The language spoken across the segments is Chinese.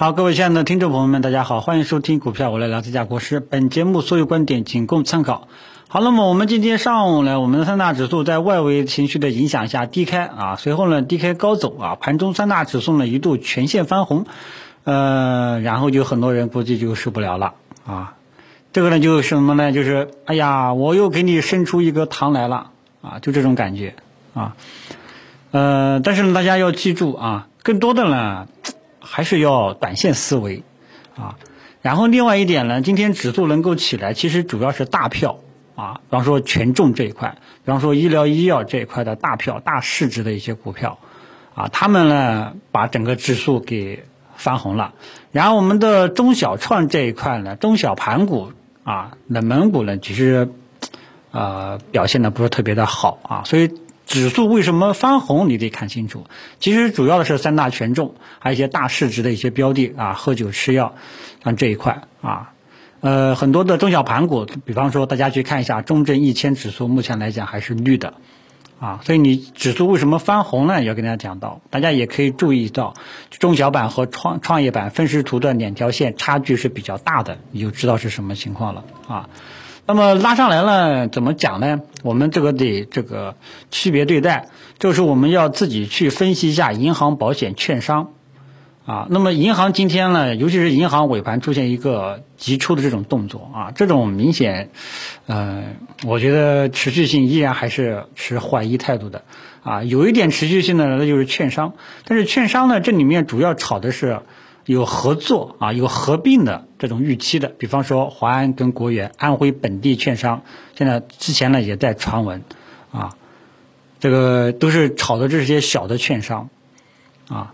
好，各位亲爱的听众朋友们，大家好，欢迎收听股票我来聊，这家国师。本节目所有观点仅供参考。好，那么我们今天上午呢，我们的三大指数在外围情绪的影响下低开啊，随后呢低开高走啊，盘中三大指数呢一度全线翻红，呃，然后就很多人估计就受不了了啊，这个呢就是什么呢？就是哎呀，我又给你伸出一个糖来了啊，就这种感觉啊，呃，但是呢，大家要记住啊，更多的呢。还是要短线思维，啊，然后另外一点呢，今天指数能够起来，其实主要是大票啊，比方说权重这一块，比方说医疗医药这一块的大票、大市值的一些股票，啊，他们呢把整个指数给翻红了。然后我们的中小创这一块呢，中小盘股啊，冷门股呢，其实呃表现的不是特别的好啊，所以。指数为什么翻红？你得看清楚。其实主要的是三大权重，还有一些大市值的一些标的啊，喝酒吃药，像这一块啊，呃，很多的中小盘股，比方说大家去看一下中证一千指数，目前来讲还是绿的啊。所以你指数为什么翻红呢？要跟大家讲到，大家也可以注意到中小板和创创业板分时图的两条线差距是比较大的，你就知道是什么情况了啊。那么拉上来了，怎么讲呢？我们这个得这个区别对待，就是我们要自己去分析一下银行、保险、券商，啊，那么银行今天呢，尤其是银行尾盘出现一个急出的这种动作啊，这种明显，呃，我觉得持续性依然还是持怀疑态度的，啊，有一点持续性的那就是券商，但是券商呢，这里面主要炒的是。有合作啊，有合并的这种预期的，比方说华安跟国元、安徽本地券商，现在之前呢也在传闻，啊，这个都是炒的这些小的券商，啊，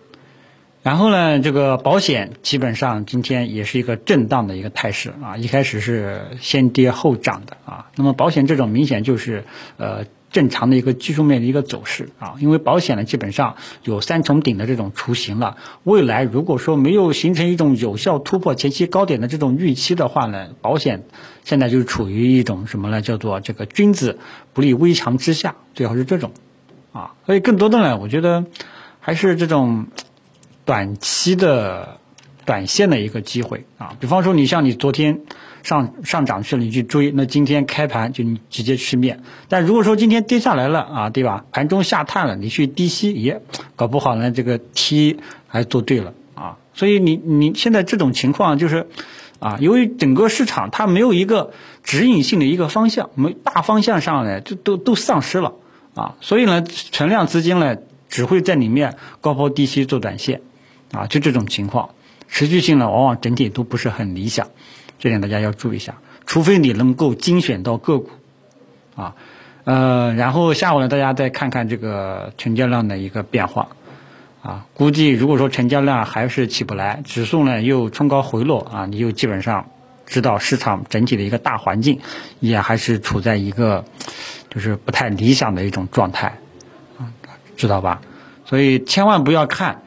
然后呢，这个保险基本上今天也是一个震荡的一个态势啊，一开始是先跌后涨的啊，那么保险这种明显就是呃。正常的一个技术面的一个走势啊，因为保险呢基本上有三重顶的这种雏形了。未来如果说没有形成一种有效突破前期高点的这种预期的话呢，保险现在就处于一种什么呢？叫做这个君子不立危墙之下，最好是这种啊。所以更多的呢，我觉得还是这种短期的短线的一个机会啊。比方说，你像你昨天。上上涨去了，你去追，那今天开盘就你直接吃面。但如果说今天跌下来了啊，对吧？盘中下探了，你去低吸，也搞不好呢，这个 T 还做对了啊。所以你你现在这种情况就是，啊，由于整个市场它没有一个指引性的一个方向，没大方向上呢就都都丧失了啊。所以呢，存量资金呢只会在里面高抛低吸做短线，啊，就这种情况，持续性呢往往整体都不是很理想。这点大家要注意一下，除非你能够精选到个股，啊，呃，然后下午呢，大家再看看这个成交量的一个变化，啊，估计如果说成交量还是起不来，指数呢又冲高回落啊，你就基本上知道市场整体的一个大环境也还是处在一个就是不太理想的一种状态，啊，知道吧？所以千万不要看，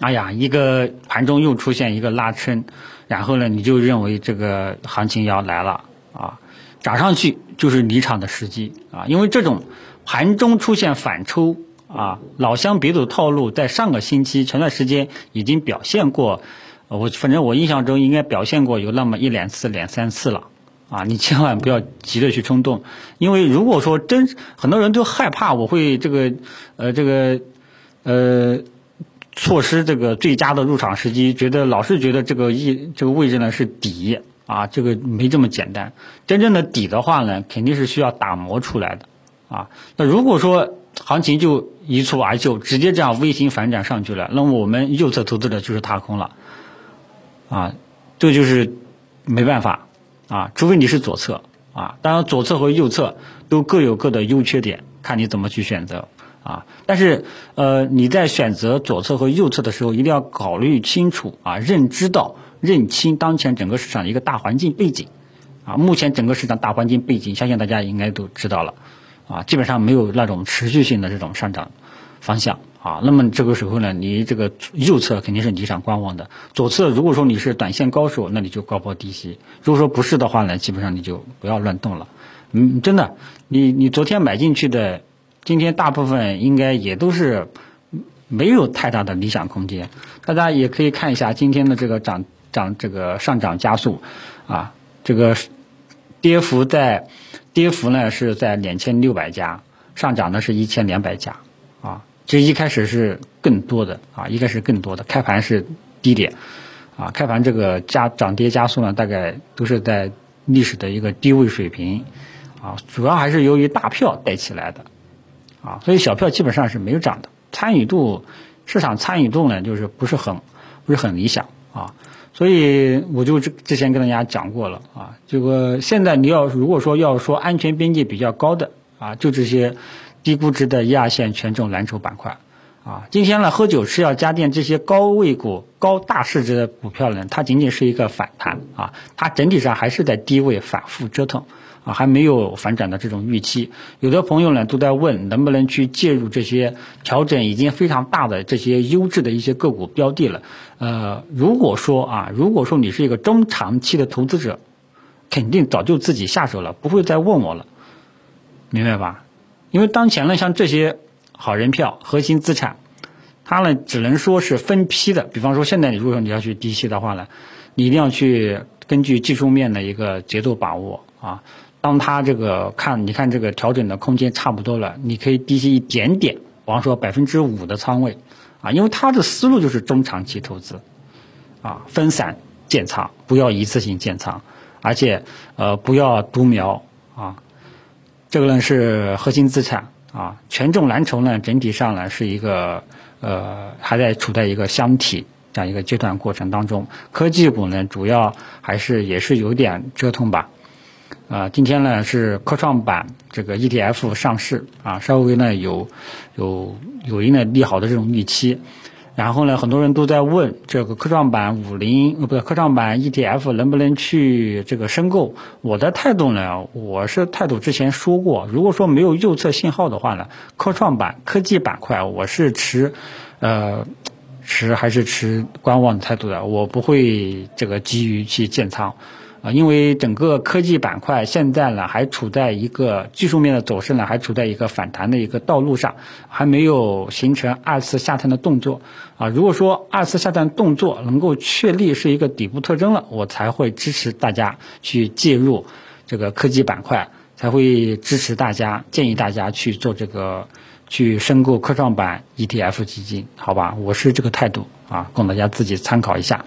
哎呀，一个盘中又出现一个拉伸。然后呢，你就认为这个行情要来了啊，涨上去就是离场的时机啊，因为这种盘中出现反抽啊，老乡别走套路，在上个星期前段时间已经表现过，我反正我印象中应该表现过有那么一两次、两三次了啊，你千万不要急着去冲动，因为如果说真很多人都害怕我会这个呃这个呃。错失这个最佳的入场时机，觉得老是觉得这个一这个位置呢是底啊，这个没这么简单。真正的底的话呢，肯定是需要打磨出来的啊。那如果说行情就一蹴而就，直接这样微型反转上去了，那么我们右侧投资者就是踏空了啊，这就是没办法啊，除非你是左侧啊。当然，左侧和右侧都各有各的优缺点，看你怎么去选择。啊，但是呃，你在选择左侧和右侧的时候，一定要考虑清楚啊，认知到、认清当前整个市场的一个大环境背景。啊，目前整个市场大环境背景，相信大家应该都知道了。啊，基本上没有那种持续性的这种上涨方向。啊，那么这个时候呢，你这个右侧肯定是离场观望的。左侧如果说你是短线高手，那你就高抛低吸；如果说不是的话呢，基本上你就不要乱动了。嗯，真的，你你昨天买进去的。今天大部分应该也都是没有太大的理想空间。大家也可以看一下今天的这个涨涨这个上涨加速，啊，这个跌幅在跌幅呢是在两千六百家，上涨呢是一千两百家，啊，这一开始是更多的啊，一开始更多的，开盘是低点，啊，开盘这个加涨跌加速呢，大概都是在历史的一个低位水平，啊，主要还是由于大票带起来的，啊，所以小票基本上是没有涨的。参与度，市场参与度呢，就是不是很不是很理想啊，所以我就之之前跟大家讲过了啊，这个现在你要如果说要说安全边界比较高的啊，就这些低估值的一二线权重蓝筹板块啊，今天呢喝酒吃药家电这些高位股、高大市值的股票呢，它仅仅是一个反弹啊，它整体上还是在低位反复折腾。啊，还没有反转的这种预期，有的朋友呢都在问能不能去介入这些调整已经非常大的这些优质的一些个股标的了。呃，如果说啊，如果说你是一个中长期的投资者，肯定早就自己下手了，不会再问我了，明白吧？因为当前呢，像这些好人票、核心资产，它呢只能说是分批的。比方说，现在你如果说你要去低吸的话呢，你一定要去根据技术面的一个节奏把握啊。当它这个看，你看这个调整的空间差不多了，你可以低吸一点点，比方说百分之五的仓位，啊，因为它的思路就是中长期投资，啊，分散建仓，不要一次性建仓，而且呃不要独苗啊，这个呢是核心资产啊，权重蓝筹呢整体上呢是一个呃还在处在一个箱体这样一个阶段过程当中，科技股呢主要还是也是有点折腾吧。啊，今天呢是科创板这个 ETF 上市啊，稍微呢有有有一定的利好的这种预期，然后呢很多人都在问这个科创板五零呃不对科创板 ETF 能不能去这个申购？我的态度呢，我是态度之前说过，如果说没有右侧信号的话呢，科创板科技板块我是持呃持还是持观望的态度的，我不会这个急于去建仓。因为整个科技板块现在呢，还处在一个技术面的走势呢，还处在一个反弹的一个道路上，还没有形成二次下探的动作。啊，如果说二次下探动作能够确立是一个底部特征了，我才会支持大家去介入这个科技板块，才会支持大家建议大家去做这个去申购科创板 ETF 基金，好吧？我是这个态度啊，供大家自己参考一下。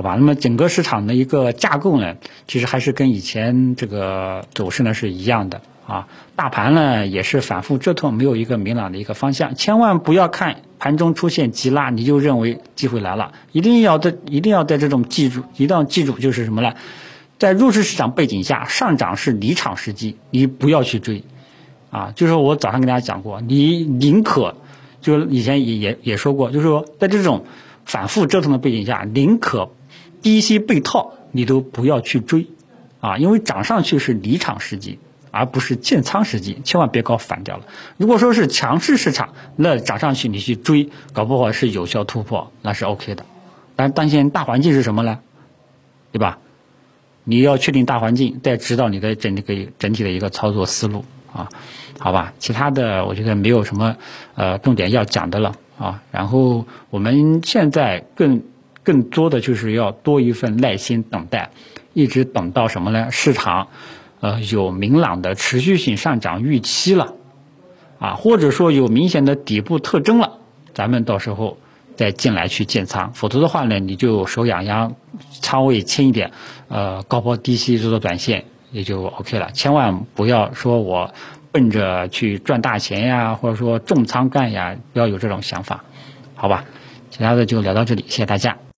好吧，那么整个市场的一个架构呢，其实还是跟以前这个走势呢是一样的啊。大盘呢也是反复折腾，没有一个明朗的一个方向。千万不要看盘中出现急拉，你就认为机会来了。一定要在一定要在这种记住，一定要记住就是什么呢？在弱势市场背景下，上涨是离场时机，你不要去追啊。就是我早上跟大家讲过，你宁可就以前也也也说过，就是说在这种反复折腾的背景下，宁可。低吸被套，你都不要去追，啊，因为涨上去是离场时机，而不是建仓时机，千万别搞反掉了。如果说是强势市场，那涨上去你去追，搞不好是有效突破，那是 OK 的。但当前大环境是什么呢？对吧？你要确定大环境，再指导你的整个整体的一个操作思路啊，好吧？其他的我觉得没有什么呃重点要讲的了啊。然后我们现在更。更多的就是要多一份耐心等待，一直等到什么呢？市场，呃，有明朗的持续性上涨预期了，啊，或者说有明显的底部特征了，咱们到时候再进来去建仓。否则的话呢，你就手痒痒，仓位轻一点，呃，高抛低吸做做短线也就 OK 了。千万不要说我奔着去赚大钱呀，或者说重仓干呀，不要有这种想法，好吧？其他的就聊到这里，谢谢大家。